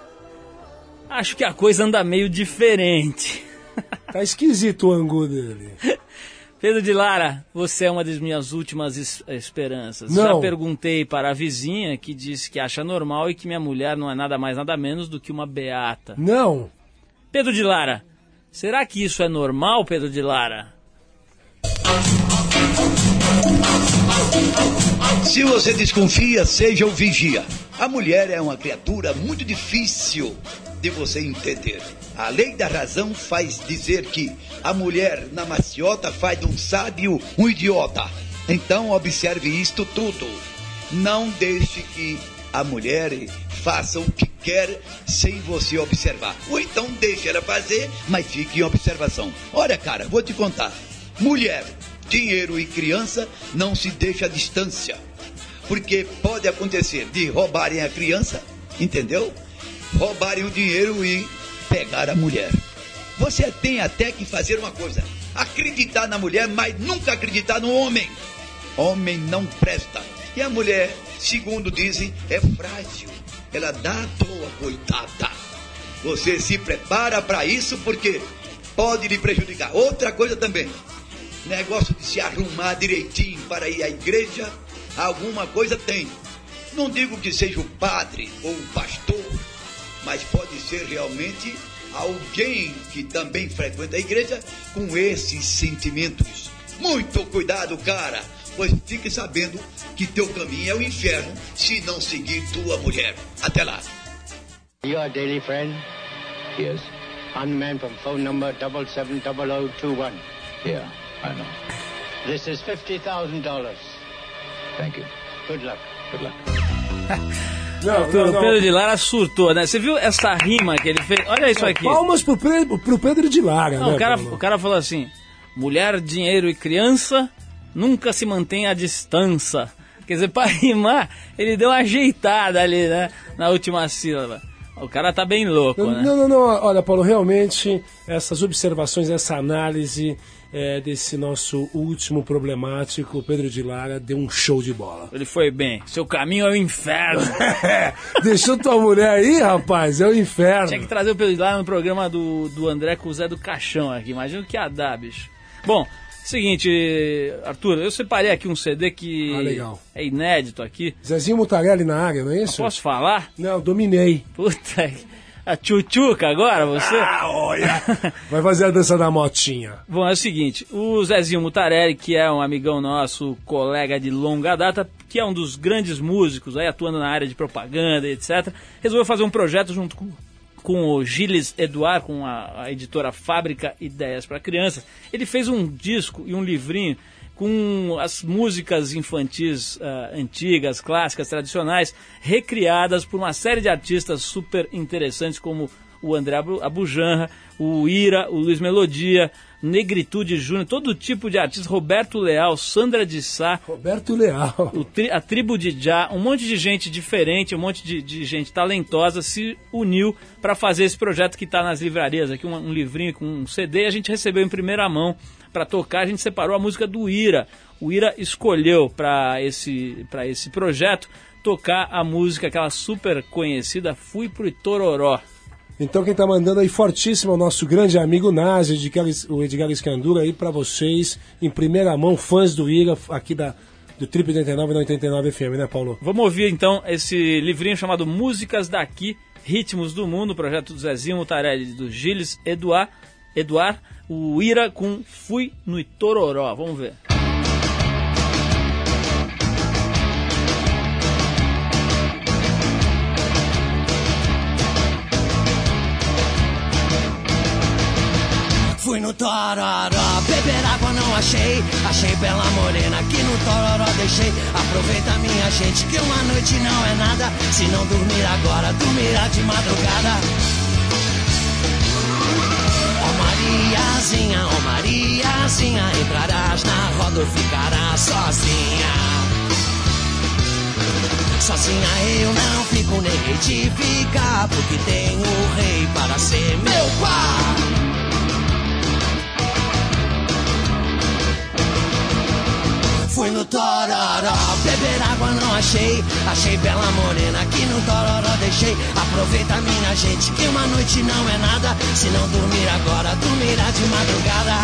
acho que a coisa anda meio diferente. Tá esquisito o ângulo dele. Pedro de Lara, você é uma das minhas últimas es- esperanças. Não. Já perguntei para a vizinha que disse que acha normal e que minha mulher não é nada mais nada menos do que uma beata. Não. Pedro de Lara, será que isso é normal, Pedro de Lara? Se você desconfia, seja o vigia. A mulher é uma criatura muito difícil de você entender. A lei da razão faz dizer que a mulher na maciota faz de um sábio um idiota. Então observe isto tudo. Não deixe que a mulher faça o que quer sem você observar. Ou então deixe ela fazer, mas fique em observação. Olha, cara, vou te contar. Mulher, dinheiro e criança não se deixa à distância. Porque pode acontecer de roubarem a criança, entendeu? Roubarem o dinheiro e pegar a mulher. Você tem até que fazer uma coisa: acreditar na mulher, mas nunca acreditar no homem. Homem não presta. E a mulher, segundo dizem, é frágil. Ela dá à toa, coitada. Você se prepara para isso porque pode lhe prejudicar. Outra coisa também, negócio de se arrumar direitinho para ir à igreja, alguma coisa tem. Não digo que seja o padre ou o pastor, mas pode ser realmente alguém que também frequenta a igreja com esses sentimentos. Muito cuidado, cara, pois fique sabendo que teu caminho é o inferno se não seguir tua mulher. Até lá. Your daily friend? Yes. Man from phone number 770021. Yeah, I know. This is $50,000. Thank you. Good luck. Good luck. Não, não, não. o Pedro de Lara surtou, né? Você viu essa rima que ele fez? Olha isso aqui. Palmas pro, Pedro- pro Pedro de Lara, Não, né? o, cara, o cara falou assim: mulher, dinheiro e criança nunca se mantém à distância. Quer dizer, pra rimar, ele deu uma ajeitada ali, né? Na última sílaba. O cara tá bem louco, Não, né? não, não, não. Olha, Paulo, realmente essas observações, essa análise é, desse nosso último problemático, o Pedro de Lara, deu um show de bola. Ele foi bem. Seu caminho é o inferno. Deixou tua mulher aí, rapaz, é o inferno. Tinha que trazer o Pedro de Lara no programa do, do André com o Zé do Caixão aqui. Imagina o que ia dar, bicho. Bom, seguinte, Arthur, eu separei aqui um CD que Ah, é inédito aqui. Zezinho Mutarelli na área, não é isso? Posso falar? Não, dominei. Puta, que- a tchutchuca agora, você? Ah, olha! Vai fazer a dança da motinha. Bom, é o seguinte, o Zezinho Mutarelli, que é um amigão nosso, colega de longa data, que é um dos grandes músicos aí atuando na área de propaganda e etc, resolveu fazer um projeto junto com, com o Gilles Eduard, com a, a editora Fábrica Ideias para Crianças. Ele fez um disco e um livrinho com as músicas infantis ah, antigas, clássicas, tradicionais, recriadas por uma série de artistas super interessantes como o André Abu- Abujanra, o Ira, o Luiz Melodia, Negritude Júnior, todo tipo de artista, Roberto Leal, Sandra de Sá, Roberto Leal, tri- a tribo de Já, um monte de gente diferente, um monte de, de gente talentosa se uniu para fazer esse projeto que está nas livrarias aqui, um, um livrinho com um CD, a gente recebeu em primeira mão para tocar, a gente separou a música do Ira. O Ira escolheu para esse, pra esse projeto tocar a música, aquela super conhecida, Fui pro Itororó. Então quem tá mandando aí fortíssimo é o nosso grande amigo Nazi, o Edgar Escandura aí pra vocês, em primeira mão, fãs do Ira, aqui da, do Trip 89 na 89 FM, né, Paulo? Vamos ouvir então esse livrinho chamado Músicas Daqui, Ritmos do Mundo, projeto do Zezinho Mutarelli, do Gilles Eduard, Eduard, o Ira com Fui no Itororó. Vamos ver. Fui no Tororó, beber água não achei. Achei bela morena que no Tororó deixei. Aproveita minha gente que uma noite não é nada. Se não dormir agora, dormirá de madrugada. Mariazinha, ó Mariazinha, entrarás na roda ou ficarás sozinha. Sozinha eu não fico nem hei de ficar, porque tenho o rei para ser meu pai. Fui no Tororó, beber água não achei. Achei bela morena que no Tororó deixei. Aproveita minha gente que uma noite não é nada. Se não dormir agora, dormirá de madrugada.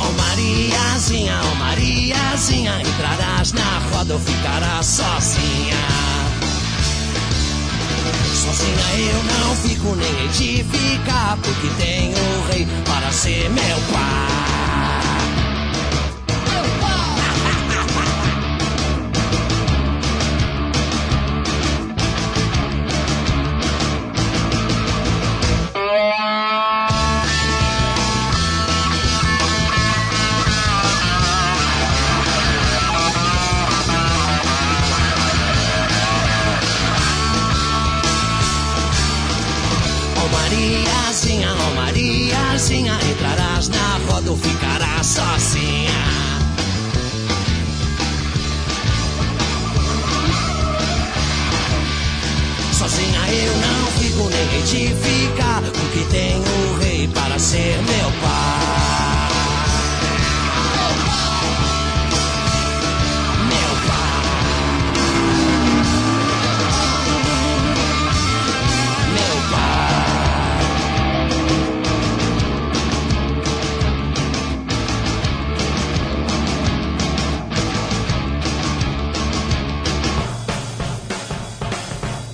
Ó Mariazinha, ó Mariazinha, entrarás na roda ou ficarás sozinha. Sozinha eu não fico nem hei de ficar, porque tenho o rei para ser meu pai.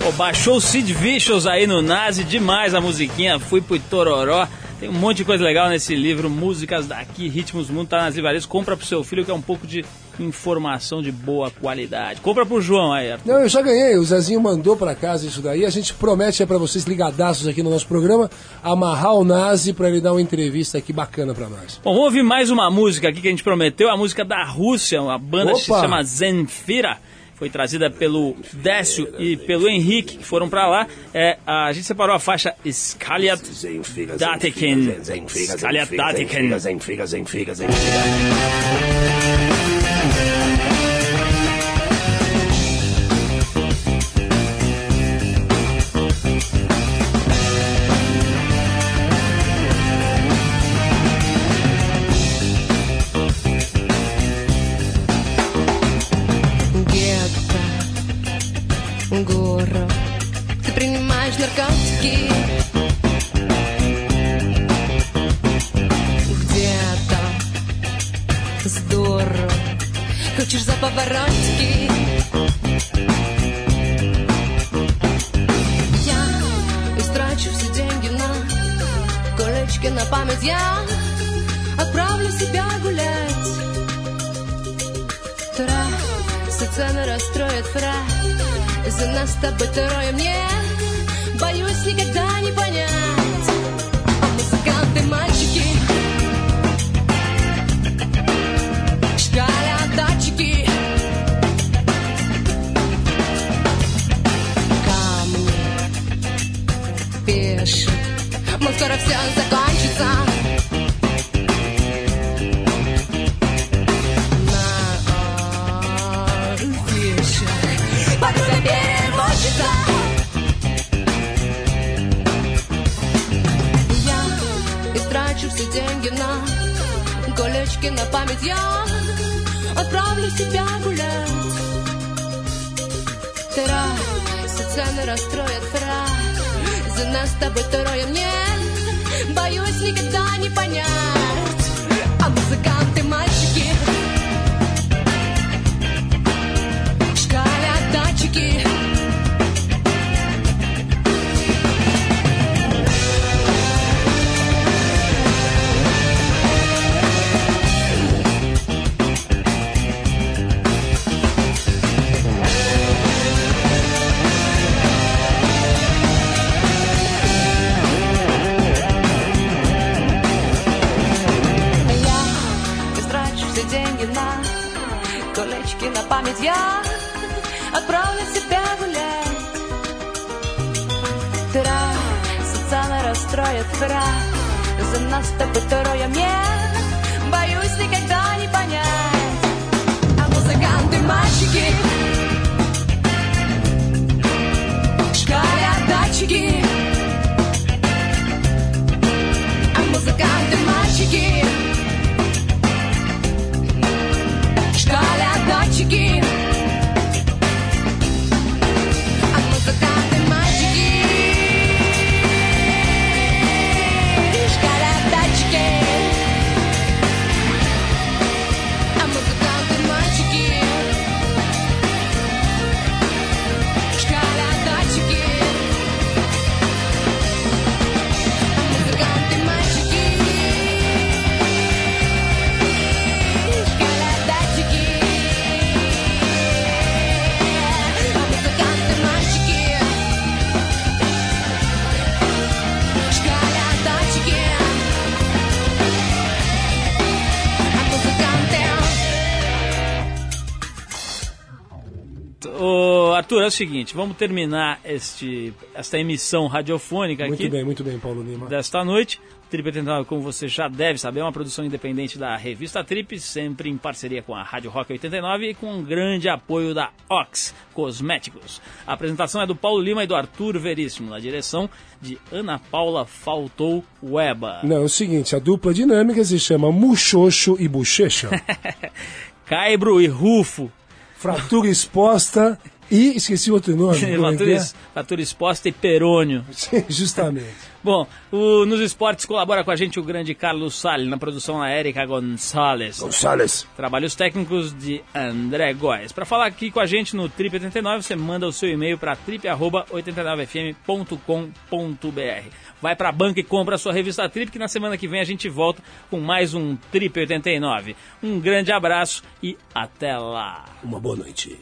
Pô, baixou o Sid Vicious aí no Nazi, demais a musiquinha, fui pro Tororó. Tem um monte de coisa legal nesse livro, músicas daqui, ritmos do mundo, tá nas livrarias. Compra pro seu filho que é um pouco de informação de boa qualidade. Compra pro João aí, Arthur. Não, eu já ganhei. O Zezinho mandou pra casa isso daí. A gente promete aí pra vocês, ligadaços aqui no nosso programa, amarrar o Nazi pra ele dar uma entrevista aqui bacana pra nós. Bom, vamos ouvir mais uma música aqui que a gente prometeu, a música da Rússia, uma banda que se Opa! chama Zenfira. Foi trazida pelo Décio e pelo Henrique, que foram pra lá. É, a gente separou a faixa Skaliat Dateken. Skaliat Dateken. Скоро все закончится. На афишах Подруга переводчица Я истрачу все деньги на колечки на память. Я отправлю себя гулять. Трасса цены расстроят фраз За нас с тобой трое мне никогда не понять. А музыканты мальчики Я отправлю себя гулять. Трасса цены расстроит фраз За нас с тобой трое мне. Боюсь никогда не понять. А музыканты мальчики. Шкалят датчики. А музыканты мальчики é o seguinte, vamos terminar este, esta emissão radiofônica Muito aqui bem, muito bem, Paulo Lima. desta noite. Trip 89, como você já deve saber, é uma produção independente da revista Trip, sempre em parceria com a Rádio Rock 89 e com um grande apoio da Ox Cosméticos. A apresentação é do Paulo Lima e do Arthur Veríssimo, na direção de Ana Paula Faltou Weba. Não, é o seguinte, a dupla dinâmica se chama Muxoxo e Bochecha. Caibro e Rufo. Fratura exposta e esqueci outro nome. que Fatura, exposta e perônio. Sim, justamente. Bom, o- nos esportes colabora com a gente o grande Carlos Salles, na produção a Érica Gonçalves. Gonçalves. Trabalhos técnicos de André Góes. Para falar aqui com a gente no Trip 89, você manda o seu e-mail para trip@89fm.com.br. Vai para a banca e compra a sua revista Trip, que na semana que vem a gente volta com mais um Trip 89. Um grande abraço e até lá. Uma boa noite.